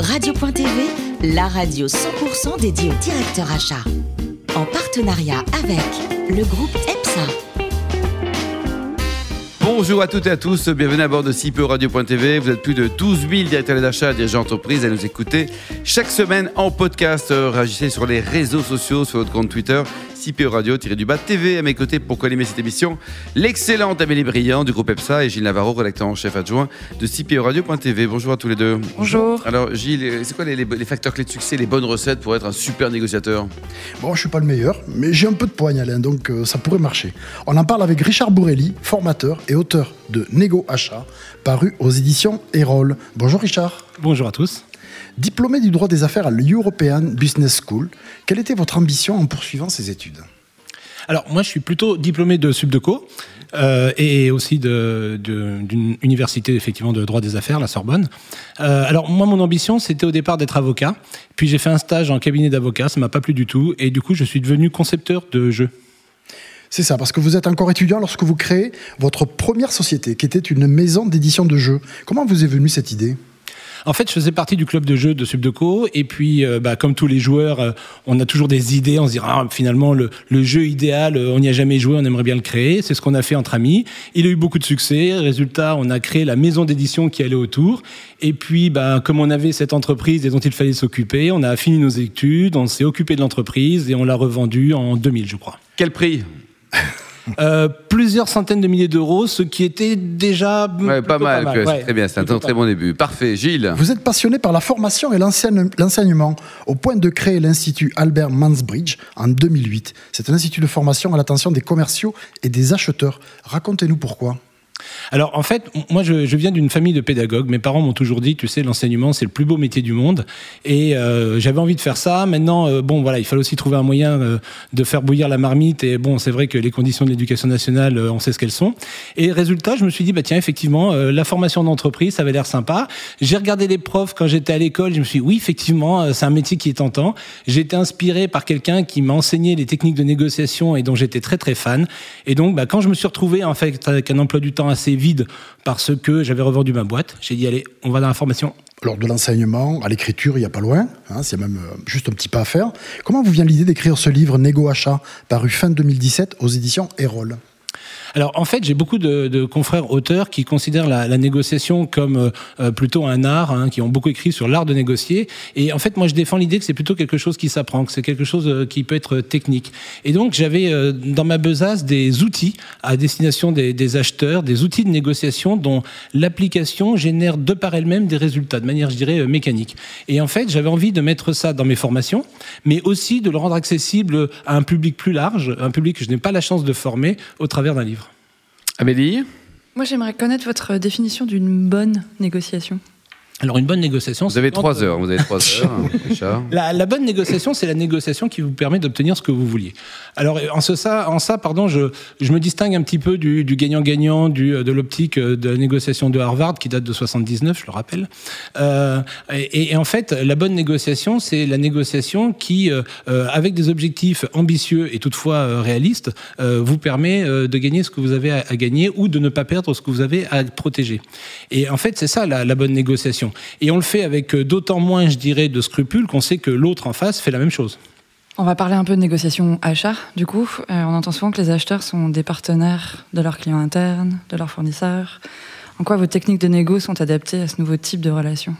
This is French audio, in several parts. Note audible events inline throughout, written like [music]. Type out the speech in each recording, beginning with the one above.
Radio.tv, la radio 100% dédiée au directeur achat. En partenariat avec le groupe EPSA. Bonjour à toutes et à tous, bienvenue à bord de CIPE Radio.tv. Vous êtes plus de 12 000 directeurs d'achat et dirigeants d'entreprise à nous écouter chaque semaine en podcast. Réagissez sur les réseaux sociaux, sur votre compte Twitter CPO Radio-du-bas TV. À mes côtés pour co cette émission, l'excellente Amélie Briand du groupe EPSA et Gilles Navarro, rédacteur en chef adjoint de CPO Radio.tv. Bonjour à tous les deux. Bonjour. Alors Gilles, c'est quoi les, facteurs clés de succès, les bonnes recettes pour être un super négociateur? Bon, je suis pas le meilleur, mais j'ai un peu de poigne Alain, donc euh, ça pourrait marcher. On en parle avec Richard Bourrelli, formateur et auteur de Négo Achat, paru aux éditions Erol. Bonjour Richard. Bonjour à tous. Diplômé du droit des affaires à l'European Business School, quelle était votre ambition en poursuivant ces études? Alors, moi, je suis plutôt diplômé de Subdeco. Euh, et aussi d'une université effectivement de droit des affaires, la Sorbonne. Euh, alors moi, mon ambition, c'était au départ d'être avocat. Puis j'ai fait un stage en cabinet d'avocat, ça m'a pas plu du tout, et du coup, je suis devenu concepteur de jeux. C'est ça, parce que vous êtes encore étudiant lorsque vous créez votre première société, qui était une maison d'édition de jeux. Comment vous est venue cette idée? En fait, je faisais partie du club de jeu de Subdeco, et puis, euh, bah, comme tous les joueurs, euh, on a toujours des idées, on se dit, ah, finalement, le, jeu idéal, euh, on n'y a jamais joué, on aimerait bien le créer. C'est ce qu'on a fait entre amis. Il a eu beaucoup de succès. Résultat, on a créé la maison d'édition qui allait autour. Et puis, bah, comme on avait cette entreprise et dont il fallait s'occuper, on a fini nos études, on s'est occupé de l'entreprise et on l'a revendue en 2000, je crois. Quel prix? [laughs] euh, plusieurs centaines de milliers d'euros, ce qui était déjà pas mal. très bien, c'est un très bon début. Parfait, Gilles. Vous êtes passionné par la formation et l'enseignement au point de créer l'Institut Albert Mansbridge en 2008. C'est un institut de formation à l'attention des commerciaux et des acheteurs. Racontez-nous pourquoi. Alors en fait, moi je, viens d'une famille de pédagogues. Mes parents m'ont toujours dit, tu sais, l'enseignement c'est le plus beau métier du monde. Et euh, j'avais envie de faire ça. Maintenant, euh, bon voilà, il fallait aussi trouver un moyen euh, de faire bouillir la marmite. Et bon, c'est vrai que les conditions de l'éducation nationale, on sait ce qu'elles sont. Et résultat, je me suis dit, bah tiens, effectivement, la formation d'entreprise, ça avait l'air sympa. J'ai regardé les profs quand j'étais à l'école. Je me suis dit, oui, effectivement, c'est un métier qui est tentant. J'ai été inspiré par quelqu'un qui m'a enseigné les techniques de négociation et dont j'étais très très fan. Et donc, bah, quand je me suis retrouvé en fait avec un emploi du temps assez vide parce que j'avais revendu ma boîte. J'ai dit, allez, on va dans la formation. Alors, de l'enseignement à l'écriture, il n'y a pas loin, hein, c'est même euh, juste un petit pas à faire. Comment vous vient l'idée d'écrire ce livre Négo Achat, paru fin 2017 aux éditions Erol? Alors en fait, j'ai beaucoup de, confrères auteurs qui considèrent la, négociation comme euh, euh, plutôt un art, hein, qui ont beaucoup écrit sur l'art de négocier. Et en fait, moi, je défends l'idée que c'est plutôt quelque chose qui s'apprend, que c'est quelque chose euh, qui peut être technique. Et donc, j'avais dans ma besace des outils à destination des, acheteurs, des outils de négociation dont l'application génère de par elle-même des résultats, de manière, je dirais, mécanique. Et en fait, j'avais envie de mettre ça dans mes formations, mais aussi de le rendre accessible à un public plus large, un public que je n'ai pas la chance de former au travers d'un livre. Amélie Moi, j'aimerais connaître votre définition d'une bonne négociation. Alors une bonne négociation. Vous avez trois heures. Vous avez trois [laughs] heures. la, la, bonne négociation, c'est la négociation qui vous permet d'obtenir ce que vous vouliez. Alors en, ce, ça, en ça, pardon, je, je me distingue un petit peu du gagnant-gagnant, du, de l'optique de la négociation de Harvard qui date de 79, je le rappelle. Euh, et, et, en fait, la bonne négociation, c'est la négociation qui, euh, avec des objectifs ambitieux et toutefois euh, réalistes, euh, vous permet euh, de gagner ce que vous avez à, à, gagner ou de ne pas perdre ce que vous avez à protéger. Et en fait, c'est ça la, la bonne négociation. Et on le fait avec euh, d'autant moins, je dirais, de scrupules qu'on sait que l'autre en face fait la même chose. On va parler un peu de négociation achat, du coup. Euh, on entend souvent que les acheteurs sont des partenaires de leurs clients internes, de leurs fournisseurs. En quoi vos techniques de négo sont adaptées à ce nouveau type de relation?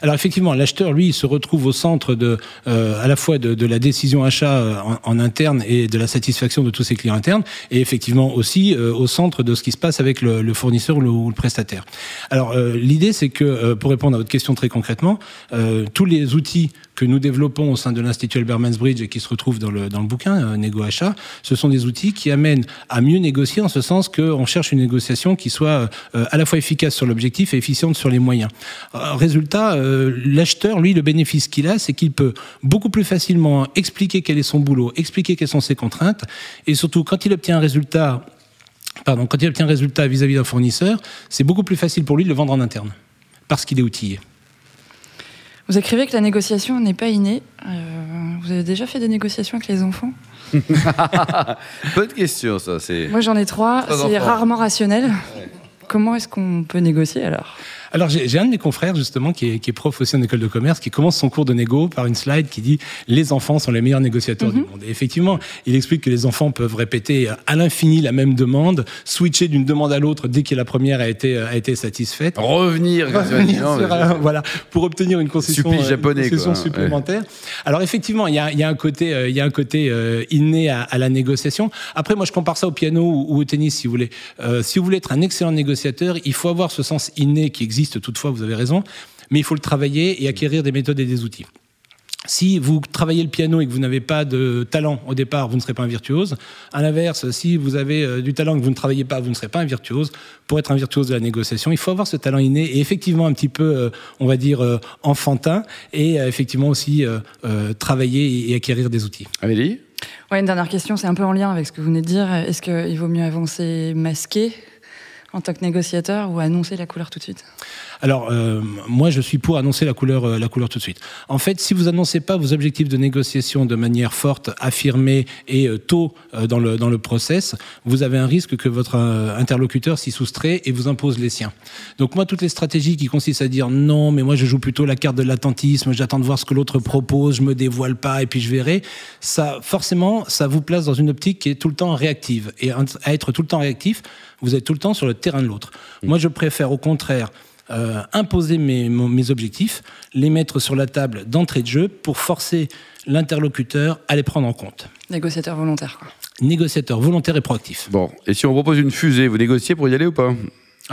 Alors effectivement, l'acheteur, lui, se retrouve au centre de, euh, à la fois de, la décision achat euh, en, interne et de la satisfaction de tous ses clients internes, et effectivement aussi euh, au centre de ce qui se passe avec le, fournisseur ou le, prestataire. Alors l'idée, c'est que pour répondre à votre question très concrètement, tous les outils que nous développons au sein de l'Institut Albert Mansbridge et qui se retrouvent dans le, dans le bouquin Négo Achat, ce sont des outils qui amènent à mieux négocier en ce sens qu'on cherche une négociation qui soit à la fois efficace sur l'objectif et efficiente sur les moyens. Euh, résultat, l'acheteur, lui, le bénéfice qu'il a, c'est qu'il peut beaucoup plus facilement expliquer quel est son boulot, expliquer quelles sont ses contraintes, et surtout quand il obtient un résultat Pardon, quand il obtient un résultat vis-à-vis d'un fournisseur, c'est beaucoup plus facile pour lui de le vendre en interne, parce qu'il est outillé. Vous écrivez que la négociation n'est pas innée. Euh, vous avez déjà fait des négociations avec les enfants? [laughs] Bonne question, ça. Moi, j'en ai trois. C'est rarement rationnel. Comment est-ce qu'on peut négocier alors? Alors j'ai un de mes confrères justement qui est, qui est, prof aussi en école de commerce qui commence son cours de négo par une slide qui dit les enfants sont les meilleurs négociateurs du mhm. monde. Et effectivement, il explique que les enfants peuvent répéter à l'infini la même demande, switcher d'une demande à l'autre dès que la première a été a été satisfaite, revenir, revenir voilà pour obtenir une concession, euh, japonais, concession supplémentaire. Alors effectivement, il y a, y a, un côté euh, il y a un côté euh, inné à, à, la négociation. Après, moi je compare ça au piano ou, au tennis si vous voulez. si vous voulez être un excellent négociateur, il faut avoir ce sens inné qui existe toutefois, vous avez raison, mais il faut le travailler et acquérir des méthodes et des outils. Si vous travaillez le piano et que vous n'avez pas de talent au départ, vous ne serez pas un virtuose. À l'inverse, si vous avez euh, du talent et que vous ne travaillez pas, vous ne serez pas un virtuose. Pour être un virtuose de la négociation, il faut avoir ce talent inné et effectivement un petit peu, euh, on va dire, euh, enfantin et effectivement aussi travailler et acquérir des outils. Amélie? Ouais, une dernière question, c'est un peu en lien avec ce que vous venez de dire. Est-ce qu'il vaut mieux avancer masqué en tant que négociateur ou annoncer la couleur tout de suite Alors, euh, moi, je suis pour annoncer la couleur, euh, la couleur tout de suite. En fait, si vous annoncez pas vos objectifs de négociation de manière forte, affirmée et euh, tôt dans le dans le process, vous avez un risque que votre interlocuteur s'y soustrait et vous impose les siens. Donc moi, toutes les stratégies qui consistent à dire non, mais moi je joue plutôt la carte de l'attentisme, j'attends de voir ce que l'autre propose, je me dévoile pas et puis je verrai. Ça, forcément, ça vous place dans une optique qui est tout le temps réactive et à être tout le temps réactif vous êtes tout le temps sur le terrain de l'autre. Moi, je préfère au contraire euh, imposer mes, mes, objectifs, les mettre sur la table d'entrée de jeu pour forcer l'interlocuteur à les prendre en compte. Négociateur volontaire, quoi. Négociateur volontaire et proactif. Bon, et si on propose une fusée, vous négociez pour y aller ou pas?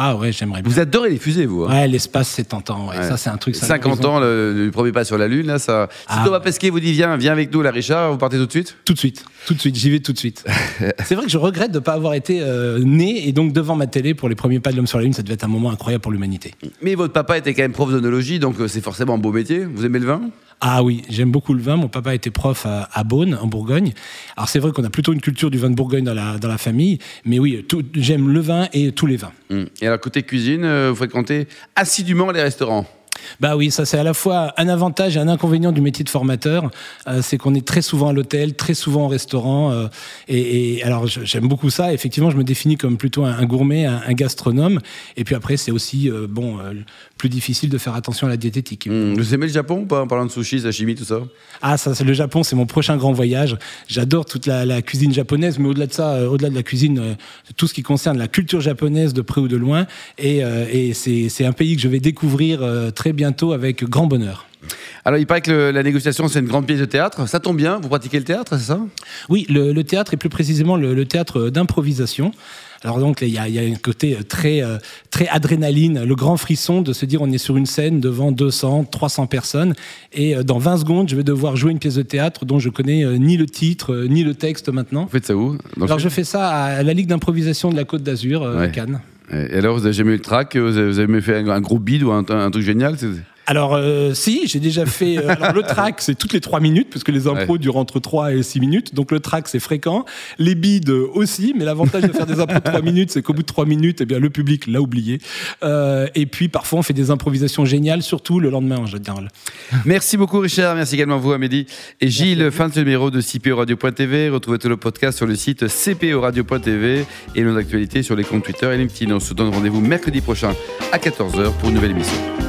Ah ouais, j'aimerais bien. Vous adorez les fusées, vous hein Ouais, l'espace, c'est tentant. Ça, c'est un truc. 50 ans, le, premier pas sur la Lune, là, ça. Si ah. Thomas Pesquet vous dit viens, viens avec nous, la Richard, vous partez tout de suite? Tout de suite, tout de suite, j'y vais tout de suite. [laughs] c'est vrai que je regrette de ne pas avoir été euh, né et donc devant ma télé pour les premiers pas de l'homme sur la Lune. Ça devait être un moment incroyable pour l'humanité. Mais votre papa était quand même prof d'onologie, donc euh, c'est forcément un beau métier. Vous aimez le vin? Ah oui, j'aime beaucoup le vin. Mon papa était prof à, à Beaune, en Bourgogne. Alors c'est vrai qu'on a plutôt une culture du vin de Bourgogne dans la, dans la famille, mais oui, j'aime le vin et tous les vins. Et alors côté cuisine, euh, vous fréquentez assidûment les restaurants bah oui, ça c'est à la fois un avantage et un inconvénient du métier de formateur. Euh, c'est qu'on est très souvent à l'hôtel, très souvent au restaurant. Euh, et, alors j'aime beaucoup ça. Effectivement, je me définis comme plutôt un, gourmet, un, gastronome. Et puis après, c'est aussi bon plus difficile de faire attention à la diététique. Mmh. Vous aimez le Japon ou pas en parlant de sushi, sashimi, tout ça? Ah, ça, c'est le Japon, c'est mon prochain grand voyage. J'adore toute la, cuisine japonaise, mais au-delà de ça, au-delà de la cuisine, tout ce qui concerne la culture japonaise de près ou de loin. Et, et c'est un pays que je vais découvrir très bientôt avec grand bonheur. Alors, il paraît que la négociation, c'est une grande pièce de théâtre. Ça tombe bien, vous pratiquez le théâtre, c'est ça? Oui, le, théâtre, et plus précisément le, théâtre d'improvisation. Alors donc, il y, a, un côté très, euh, très adrénaline, le grand frisson de se dire on est sur une scène devant 200, 300 personnes, et euh, dans 20 secondes, je vais devoir jouer une pièce de théâtre dont je connais euh, ni le titre, ni le texte maintenant. Vous faites ça où? Alors, je fais ça à la Ligue d'improvisation de la Côte d'Azur, à Cannes. Et alors, vous avez jamais eu le track Vous avez jamais fait un, gros bid ou un, un truc génial? Alors, euh, si, j'ai déjà fait. Euh, alors, le track, c'est toutes les 3 minutes, parce que les impros durent entre 3 et 6 minutes. Donc, le track, c'est fréquent. Les bides aussi, mais l'avantage de faire des impros de 3 minutes, c'est qu'au bout de 3 minutes, eh bien, le public l'a oublié. Euh, et puis, parfois, on fait des improvisations géniales, surtout le lendemain en général. Merci beaucoup, Richard. Merci également à vous, Amélie. Et Gilles, fin de ce numéro de CPO Radio.tv. Retrouvez tout le podcast sur le site CPO Radio.tv et nos actualités sur les comptes Twitter et LinkedIn. On se donne rendez-vous mercredi prochain à 14h pour une nouvelle émission.